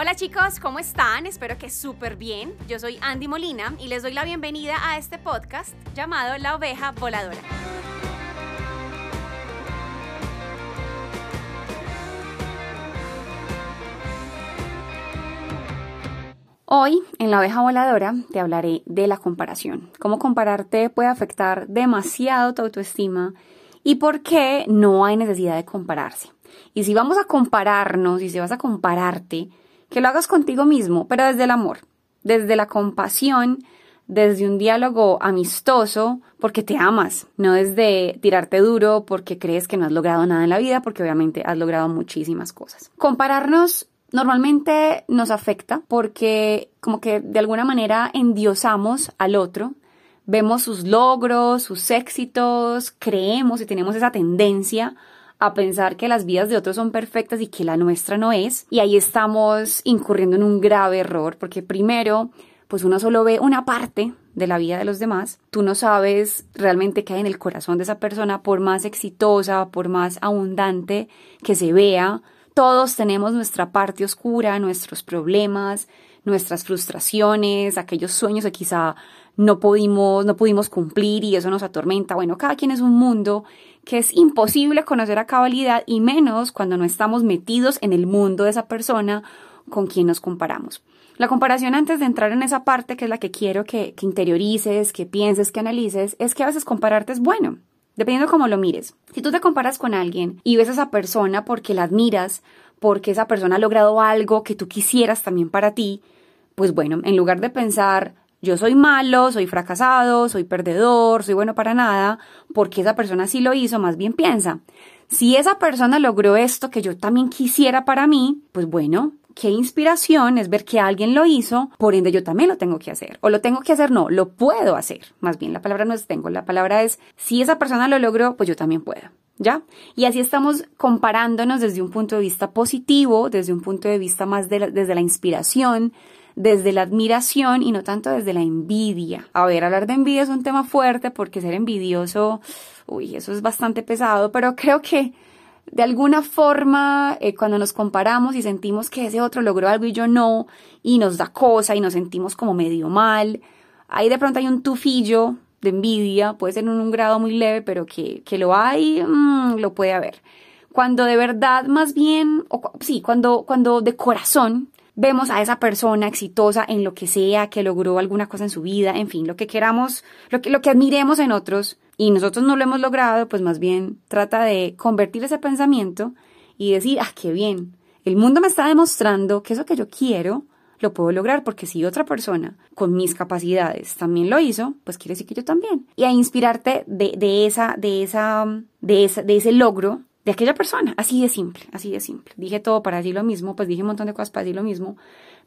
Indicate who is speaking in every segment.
Speaker 1: Hola chicos, ¿cómo están? Espero que súper bien. Yo soy Andy Molina y les doy la bienvenida a este podcast llamado La Oveja Voladora. Hoy en La Oveja Voladora te hablaré de la comparación, cómo compararte puede afectar demasiado tu autoestima y por qué no hay necesidad de compararse. Y si vamos a compararnos y si vas a compararte, que lo hagas contigo mismo, pero desde el amor, desde la compasión, desde un diálogo amistoso, porque te amas, no desde tirarte duro porque crees que no has logrado nada en la vida, porque obviamente has logrado muchísimas cosas. Compararnos normalmente nos afecta porque como que de alguna manera endiosamos al otro, vemos sus logros, sus éxitos, creemos y tenemos esa tendencia a pensar que las vidas de otros son perfectas y que la nuestra no es. Y ahí estamos incurriendo en un grave error, porque primero, pues uno solo ve una parte de la vida de los demás. Tú no sabes realmente qué hay en el corazón de esa persona, por más exitosa, por más abundante que se vea. Todos tenemos nuestra parte oscura, nuestros problemas, nuestras frustraciones, aquellos sueños que quizá no pudimos, no pudimos cumplir y eso nos atormenta. Bueno, cada quien es un mundo que es imposible conocer a cabalidad y menos cuando no estamos metidos en el mundo de esa persona con quien nos comparamos. La comparación antes de entrar en esa parte, que es la que quiero que, interiorices, que pienses, que analices, es que a veces compararte es bueno, dependiendo de cómo lo mires. Si tú te comparas con alguien y ves a esa persona porque la admiras, porque esa persona ha logrado algo que tú quisieras también para ti, pues bueno, en lugar de pensar, yo soy malo, soy fracasado, soy perdedor, soy bueno para nada, porque esa persona sí lo hizo, más bien piensa, si esa persona logró esto que yo también quisiera para mí, pues bueno, qué inspiración es ver que alguien lo hizo, por ende yo también lo tengo que hacer. O lo tengo que hacer, no, lo puedo hacer. Más bien, la palabra no es tengo, la palabra es si esa persona lo logró, pues yo también puedo. ¿Ya? Y así estamos comparándonos desde un punto de vista positivo, desde un punto de vista más desde la inspiración, desde la admiración y no tanto desde la envidia. A ver, hablar de envidia es un tema fuerte porque ser envidioso, uy, eso es bastante pesado, pero creo que de alguna forma eh, cuando nos comparamos y sentimos que ese otro logró algo y yo no, y nos da cosa y nos sentimos como medio mal, ahí de pronto hay un tufillo de envidia, puede ser en un grado muy leve, pero que, que lo hay, mm, lo puede haber. Cuando de verdad, más bien, o, sí, cuando, cuando de corazón vemos a esa persona exitosa en lo que sea, que logró alguna cosa en su vida, en fin, lo que queramos, lo que, lo que admiremos en otros y nosotros no lo hemos logrado, pues más bien trata de convertir ese pensamiento y decir, ah, qué bien, el mundo me está demostrando que eso que yo quiero lo puedo lograr porque si otra persona con mis capacidades también lo hizo, pues quiere decir que yo también. Y a inspirarte de, de esa, de esa, de esa, de ese logro de aquella persona. Así de simple, así de simple. Dije todo para decir lo mismo, pues dije un montón de cosas para decir lo mismo,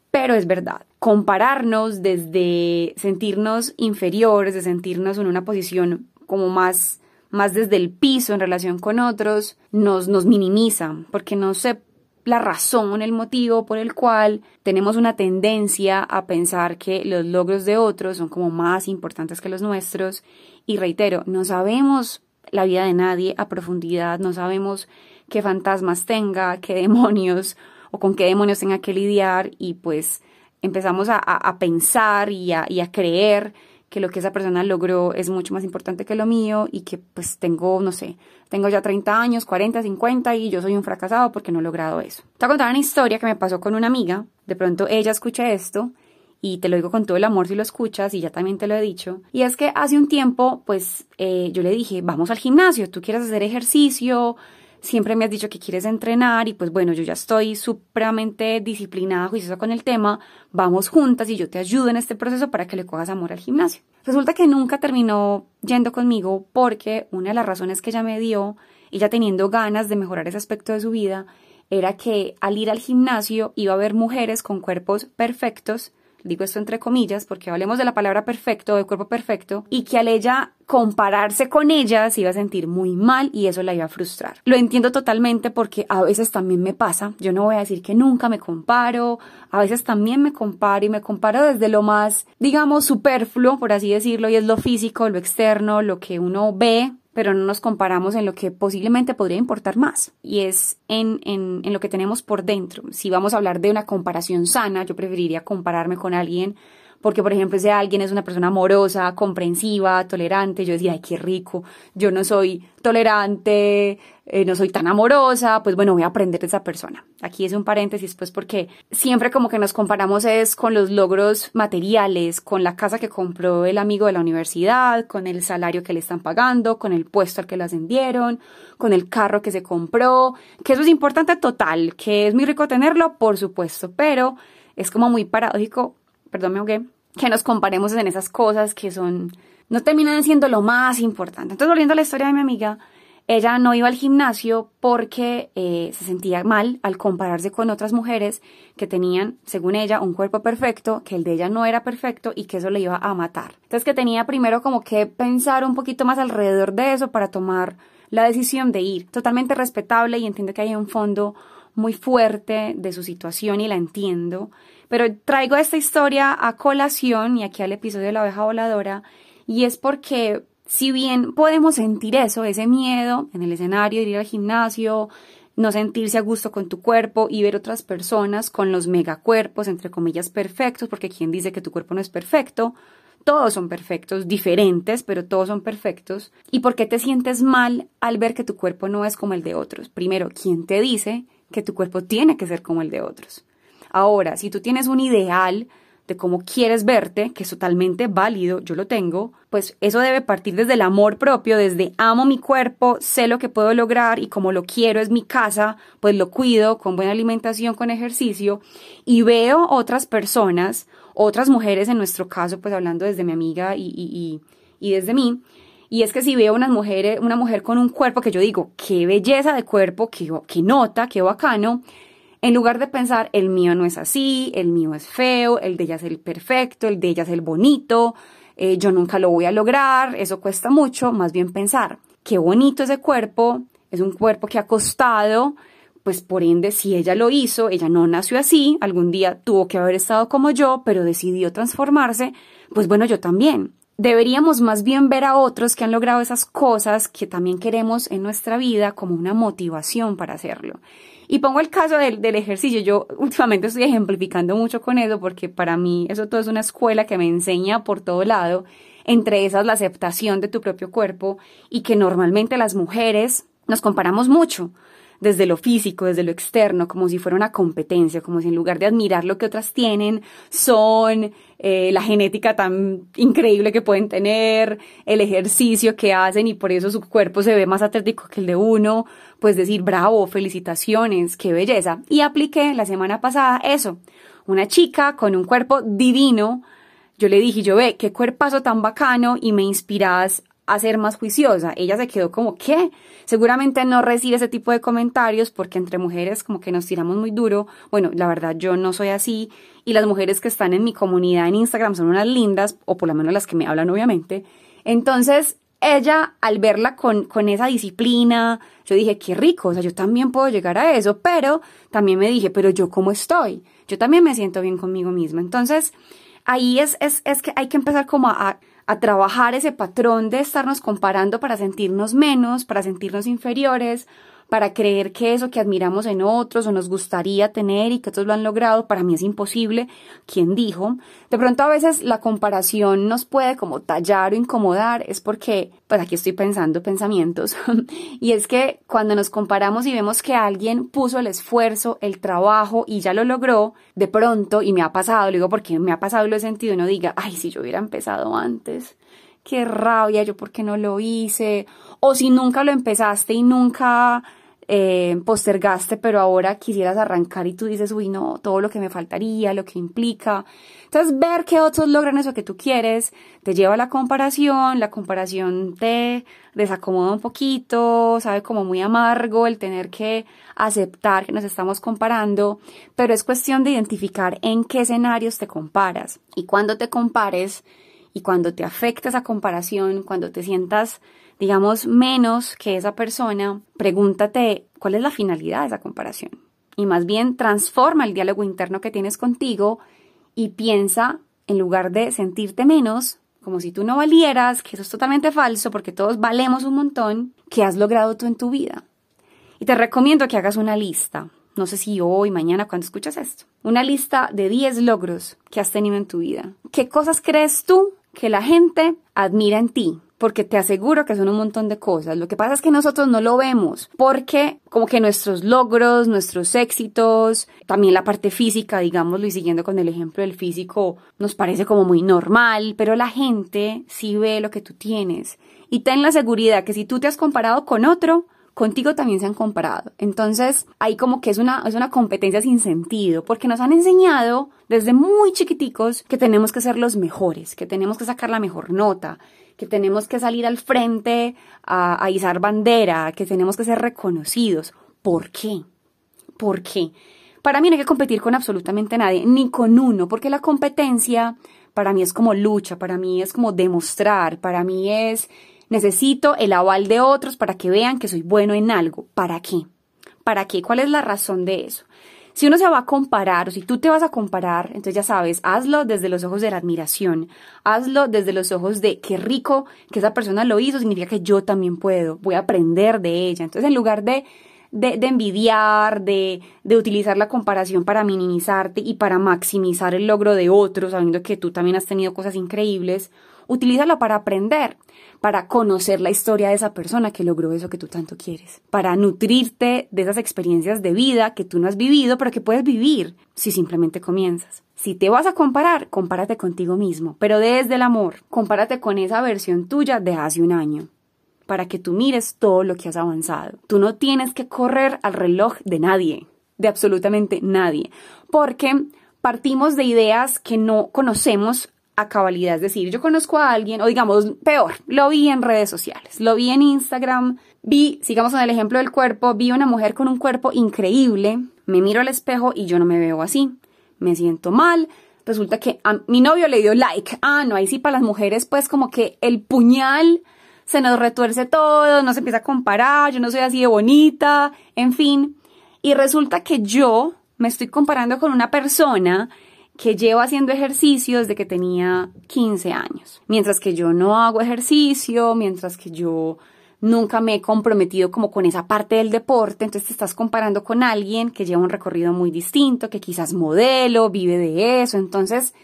Speaker 1: pero es verdad. Compararnos desde sentirnos inferiores, de sentirnos en una posición como más, más desde el piso en relación con otros, nos, nos minimiza, porque no sé la razón, el motivo por el cual tenemos una tendencia a pensar que los logros de otros son como más importantes que los nuestros. Y reitero, no sabemos la vida de nadie a profundidad, no sabemos qué fantasmas tenga, qué demonios o con qué demonios tenga que lidiar. Y pues empezamos a, a, pensar y a, y a creer que lo que esa persona logró es mucho más importante que lo mío y que pues tengo, no sé, tengo ya 30 años, 40, 50 y yo soy un fracasado porque no he logrado eso. Te voy a contar una historia que me pasó con una amiga, de pronto ella escucha esto y te lo digo con todo el amor si lo escuchas y ya también te lo he dicho. Y es que hace un tiempo, pues eh, yo le dije, vamos al gimnasio, tú quieres hacer ejercicio, siempre me has dicho que quieres entrenar y pues bueno, yo ya estoy supremamente disciplinada, juiciosa con el tema, vamos juntas y yo te ayudo en este proceso para que le cojas amor al gimnasio. Resulta que nunca terminó yendo conmigo porque una de las razones que ella me dio, ella teniendo ganas de mejorar ese aspecto de su vida, era que al ir al gimnasio iba a ver mujeres con cuerpos perfectos digo esto entre comillas, porque hablemos de la palabra perfecto, de cuerpo perfecto, y que al ella compararse con ella se iba a sentir muy mal y eso la iba a frustrar. Lo entiendo totalmente porque a veces también me pasa, yo no voy a decir que nunca me comparo, a veces también me comparo y me comparo desde lo más, digamos, superfluo, por así decirlo, y es lo físico, lo externo, lo que uno ve pero no nos comparamos en lo que posiblemente podría importar más, y es en, en, en lo que tenemos por dentro. Si vamos a hablar de una comparación sana, yo preferiría compararme con alguien porque por ejemplo si alguien es una persona amorosa, comprensiva, tolerante, yo decía, ay, qué rico, yo no soy tolerante, eh, no soy tan amorosa, pues bueno, voy a aprender de esa persona. Aquí es un paréntesis, pues porque siempre como que nos comparamos es con los logros materiales, con la casa que compró el amigo de la universidad, con el salario que le están pagando, con el puesto al que le ascendieron, con el carro que se compró, que eso es importante total, que es muy rico tenerlo, por supuesto, pero es como muy paradójico perdón me ahogué, que nos comparemos en esas cosas que son, no terminan siendo lo más importante. Entonces, volviendo a la historia de mi amiga, ella no iba al gimnasio porque eh, se sentía mal al compararse con otras mujeres que tenían, según ella, un cuerpo perfecto, que el de ella no era perfecto y que eso le iba a matar. Entonces que tenía primero como que pensar un poquito más alrededor de eso para tomar la decisión de ir. Totalmente respetable y entiendo que hay un fondo muy fuerte de su situación y la entiendo. Pero traigo esta historia a colación y aquí al episodio de la oveja voladora y es porque si bien podemos sentir eso, ese miedo en el escenario ir al gimnasio, no sentirse a gusto con tu cuerpo y ver otras personas con los megacuerpos, entre comillas, perfectos, porque quien dice que tu cuerpo no es perfecto, todos son perfectos, diferentes, pero todos son perfectos. ¿Y por qué te sientes mal al ver que tu cuerpo no es como el de otros? Primero, ¿quién te dice que tu cuerpo tiene que ser como el de otros? Ahora, si tú tienes un ideal de cómo quieres verte, que es totalmente válido, yo lo tengo, pues eso debe partir desde el amor propio, desde amo mi cuerpo, sé lo que puedo lograr y como lo quiero es mi casa, pues lo cuido con buena alimentación, con ejercicio. Y veo otras personas, otras mujeres en nuestro caso, pues hablando desde mi amiga y, y, y, desde mí, y es que si veo unas mujeres, una mujer con un cuerpo que yo digo, qué belleza de cuerpo, qué, qué nota, qué bacano, en lugar de pensar, el mío no es así, el mío es feo, el de ella es el perfecto, el de ella es el bonito, eh, yo nunca lo voy a lograr, eso cuesta mucho, más bien pensar, qué bonito ese cuerpo, es un cuerpo que ha costado, pues por ende, si ella lo hizo, ella no nació así, algún día tuvo que haber estado como yo, pero decidió transformarse, pues bueno, yo también. Deberíamos más bien ver a otros que han logrado esas cosas que también queremos en nuestra vida como una motivación para hacerlo. Y pongo el caso del, del, ejercicio. Yo últimamente estoy ejemplificando mucho con eso porque para mí eso todo es una escuela que me enseña por todo lado, entre esas la aceptación de tu propio cuerpo y que normalmente las mujeres nos comparamos mucho desde lo físico, desde lo externo, como si fuera una competencia, como si en lugar de admirar lo que otras tienen, son eh, la genética tan increíble que pueden tener, el ejercicio que hacen y por eso su cuerpo se ve más atlético que el de uno, pues decir, bravo, felicitaciones, qué belleza. Y apliqué la semana pasada eso, una chica con un cuerpo divino, yo le dije, yo ve, qué cuerpazo tan bacano y me inspiras a ser más juiciosa. Ella se quedó como, ¿qué? Seguramente no recibe ese tipo de comentarios porque entre mujeres como que nos tiramos muy duro. Bueno, la verdad yo no soy así y las mujeres que están en mi comunidad en Instagram son unas lindas, o por lo menos las que me hablan obviamente. Entonces, ella al verla con, con esa disciplina, yo dije, qué rico, o sea, yo también puedo llegar a eso, pero también me dije, pero yo cómo estoy, yo también me siento bien conmigo misma. Entonces, ahí es, es, es que hay que empezar como a, a trabajar ese patrón de estarnos comparando para sentirnos menos, para sentirnos inferiores, para creer que eso que admiramos en otros o nos gustaría tener y que otros lo han logrado, para mí es imposible. ¿Quién dijo? De pronto a veces la comparación nos puede como tallar o incomodar, es porque, pues aquí estoy pensando pensamientos, y es que cuando nos comparamos y vemos que alguien puso el esfuerzo, el trabajo y ya lo logró, de pronto, y me ha pasado, lo digo porque me ha pasado y lo he sentido, no diga, ay, si yo hubiera empezado antes qué rabia, yo por qué no lo hice, o si nunca lo empezaste y nunca eh, postergaste, pero ahora quisieras arrancar y tú dices, uy, no, todo lo que me faltaría, lo que implica. Entonces, ver que otros logran eso que tú quieres, te lleva a la comparación, la comparación te desacomoda un poquito, sabe como muy amargo el tener que aceptar que nos estamos comparando, pero es cuestión de identificar en qué escenarios te comparas y cuando te compares y cuando te afecta esa comparación, cuando te sientas digamos, menos que esa persona, pregúntate cuál es la finalidad de esa comparación. Y más bien transforma el diálogo interno que tienes contigo y piensa, en lugar de sentirte menos, como si tú no valieras, que eso es totalmente falso porque todos valemos un montón, ¿qué has logrado tú en tu vida? Y te recomiendo que hagas una lista, no sé si hoy, mañana, cuando escuchas esto, una lista de 10 logros que has tenido en tu vida. ¿Qué cosas crees tú que la gente admira en ti? Porque te aseguro que son un montón de cosas. Lo que pasa es que nosotros no lo vemos porque como que nuestros logros, nuestros éxitos, también la parte física, digámoslo y siguiendo con el ejemplo del físico, nos parece como muy normal, pero la gente sí ve lo que tú tienes. Y ten la seguridad que si tú te has comparado con otro, contigo también se han comparado. Entonces, ahí como que es una, es una competencia sin sentido, porque nos han enseñado desde muy chiquiticos que tenemos que ser los mejores, que tenemos que sacar la mejor nota, que tenemos que salir al frente a, izar bandera, que tenemos que ser reconocidos. ¿Por qué? ¿Por qué? Para mí no hay que competir con absolutamente nadie, ni con uno, porque la competencia para mí es como lucha, para mí es como demostrar, para mí es necesito el aval de otros para que vean que soy bueno en algo. ¿Para qué? ¿Para qué? ¿Cuál es la razón de eso? Si uno se va a comparar o si tú te vas a comparar, entonces ya sabes, hazlo desde los ojos de la admiración, hazlo desde los ojos de qué rico que esa persona lo hizo, significa que yo también puedo, voy a aprender de ella. Entonces en lugar de, de, envidiar, de, de utilizar la comparación para minimizarte y para maximizar el logro de otros, sabiendo que tú también has tenido cosas increíbles, utilízalo para aprender para conocer la historia de esa persona que logró eso que tú tanto quieres, para nutrirte de esas experiencias de vida que tú no has vivido, pero que puedes vivir si simplemente comienzas. Si te vas a comparar, compárate contigo mismo, pero desde el amor, compárate con esa versión tuya de hace un año para que tú mires todo lo que has avanzado. Tú no tienes que correr al reloj de nadie, de absolutamente nadie, porque partimos de ideas que no conocemos a cabalidad. Es decir, yo conozco a alguien, o digamos, peor, lo vi en redes sociales, lo vi en Instagram, vi, sigamos con el ejemplo del cuerpo, vi una mujer con un cuerpo increíble, me miro al espejo y yo no me veo así, me siento mal. Resulta que a mi novio le dio like. Ah, no, ahí sí para las mujeres, pues como que el puñal se nos retuerce todo, no se empieza a comparar, yo no soy así de bonita, en fin. Y resulta que yo me estoy comparando con una persona que llevo haciendo ejercicio desde que tenía 15 años. Mientras que yo no hago ejercicio, mientras que yo nunca me he comprometido como con esa parte del deporte, entonces te estás comparando con alguien que lleva un recorrido muy distinto, que quizás modelo, vive de eso, entonces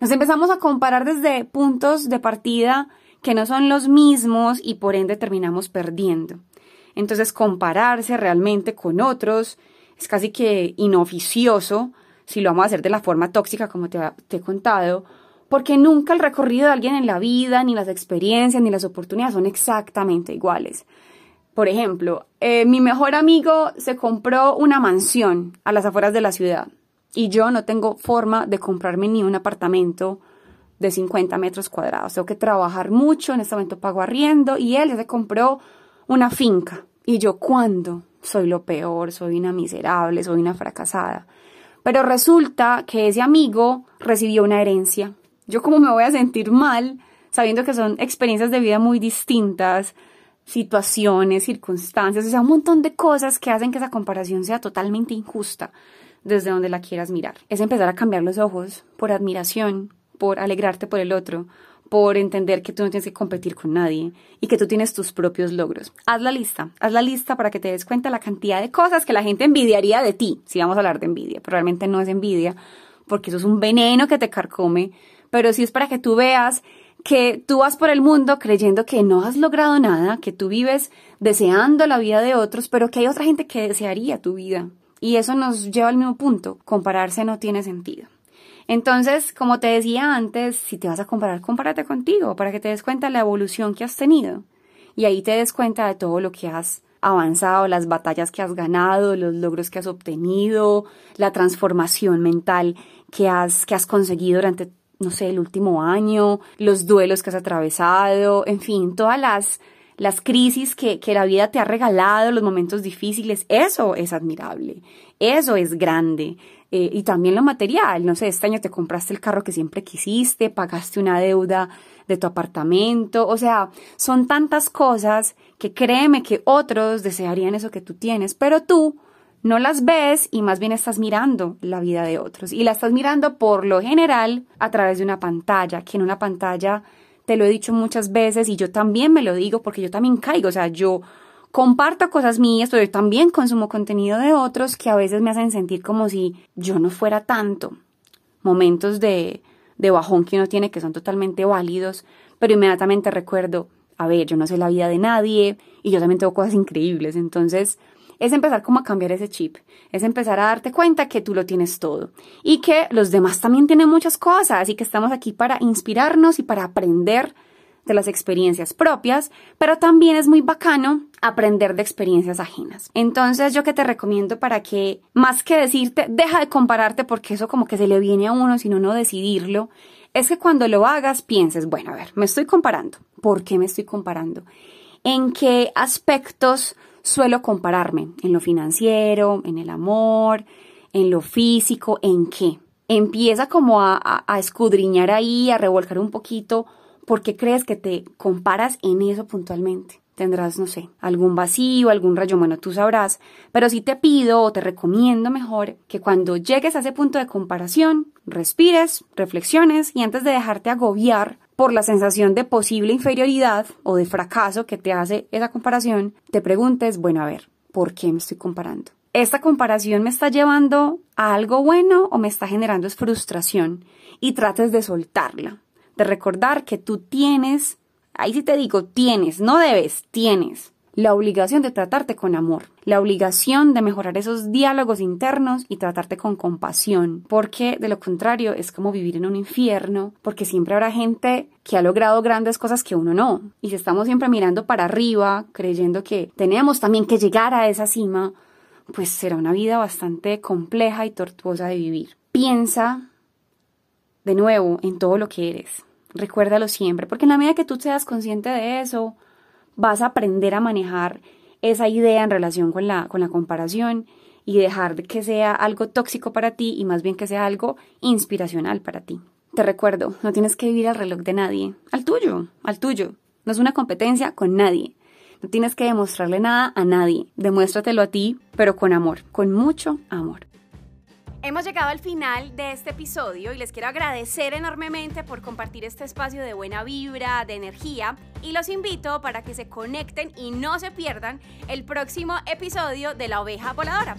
Speaker 1: nos empezamos a comparar desde puntos de partida que no son los mismos y por ende terminamos perdiendo. Entonces compararse realmente con otros es casi que inoficioso si lo vamos a hacer de la forma tóxica como te, he contado, porque nunca el recorrido de alguien en la vida, ni las experiencias, ni las oportunidades son exactamente iguales. Por ejemplo, eh, mi mejor amigo se compró una mansión a las afueras de la ciudad y yo no tengo forma de comprarme ni un apartamento de 50 metros cuadrados. Tengo que trabajar mucho, en este momento pago arriendo y él se compró una finca. Y yo, ¿cuándo? Soy lo peor, soy una miserable, soy una fracasada. Pero resulta que ese amigo recibió una herencia. Yo como me voy a sentir mal sabiendo que son experiencias de vida muy distintas, situaciones, circunstancias, o sea, un montón de cosas que hacen que esa comparación sea totalmente injusta desde donde la quieras mirar. Es empezar a cambiar los ojos por admiración, por alegrarte por el otro, por entender que tú no tienes que competir con nadie y que tú tienes tus propios logros. Haz la lista, haz la lista para que te des cuenta la cantidad de cosas que la gente envidiaría de ti, si vamos a hablar de envidia, pero realmente no es envidia, porque eso es un veneno que te carcome, pero sí es para que tú veas que tú vas por el mundo creyendo que no has logrado nada, que tú vives deseando la vida de otros, pero que hay otra gente que desearía tu vida. Y eso nos lleva al mismo punto, compararse no tiene sentido. Entonces, como te decía antes, si te vas a comparar, compárate contigo para que te des cuenta de la evolución que has tenido. Y ahí te des cuenta de todo lo que has avanzado, las batallas que has ganado, los logros que has obtenido, la transformación mental que has, que has conseguido durante, no sé, el último año, los duelos que has atravesado, en fin, todas las, las crisis que, que la vida te ha regalado, los momentos difíciles, eso es admirable, eso es grande. Eh, y también lo material, no sé, este año te compraste el carro que siempre quisiste, pagaste una deuda de tu apartamento, o sea, son tantas cosas que créeme que otros desearían eso que tú tienes, pero tú no las ves y más bien estás mirando la vida de otros. Y la estás mirando por lo general a través de una pantalla, que en una pantalla te lo he dicho muchas veces y yo también me lo digo porque yo también caigo, o sea, yo comparto cosas mías, pero yo también consumo contenido de otros que a veces me hacen sentir como si yo no fuera tanto. Momentos de, de bajón que uno tiene que son totalmente válidos, pero inmediatamente recuerdo, a ver, yo no sé la vida de nadie y yo también tengo cosas increíbles, entonces es empezar como a cambiar ese chip, es empezar a darte cuenta que tú lo tienes todo y que los demás también tienen muchas cosas y que estamos aquí para inspirarnos y para aprender de las experiencias propias, pero también es muy bacano aprender de experiencias ajenas. Entonces yo que te recomiendo para que, más que decirte, deja de compararte porque eso como que se le viene a uno, sino no decidirlo, es que cuando lo hagas pienses, bueno, a ver, me estoy comparando. ¿Por qué me estoy comparando? ¿En qué aspectos suelo compararme? ¿En lo financiero? ¿En el amor? ¿En lo físico? ¿En qué? Empieza como a, a escudriñar ahí, a revolcar un poquito ¿por qué crees que te comparas en eso puntualmente? Tendrás, no sé, algún vacío, algún rayo, bueno, tú sabrás, pero sí te pido o te recomiendo mejor que cuando llegues a ese punto de comparación, respires, reflexiones y antes de dejarte agobiar por la sensación de posible inferioridad o de fracaso que te hace esa comparación, te preguntes, bueno, a ver, ¿por qué me estoy comparando? ¿Esta comparación me está llevando a algo bueno o me está generando frustración? Y trates de soltarla de recordar que tú tienes, ahí sí te digo, tienes, no debes, tienes la obligación de tratarte con amor, la obligación de mejorar esos diálogos internos y tratarte con compasión, porque de lo contrario es como vivir en un infierno, porque siempre habrá gente que ha logrado grandes cosas que uno no, y si estamos siempre mirando para arriba, creyendo que tenemos también que llegar a esa cima, pues será una vida bastante compleja y tortuosa de vivir. Piensa de nuevo en todo lo que eres. Recuérdalo siempre, porque en la medida que tú seas consciente de eso, vas a aprender a manejar esa idea en relación con la, con la comparación y dejar de que sea algo tóxico para ti y más bien que sea algo inspiracional para ti. Te recuerdo, no tienes que vivir al reloj de nadie, al tuyo, al tuyo. No es una competencia con nadie. No tienes que demostrarle nada a nadie. Demuéstratelo a ti, pero con amor, con mucho amor.
Speaker 2: Hemos llegado al final de este episodio y les quiero agradecer enormemente por compartir este espacio de buena vibra, de energía y los invito para que se conecten y no se pierdan el próximo episodio de La Oveja Voladora.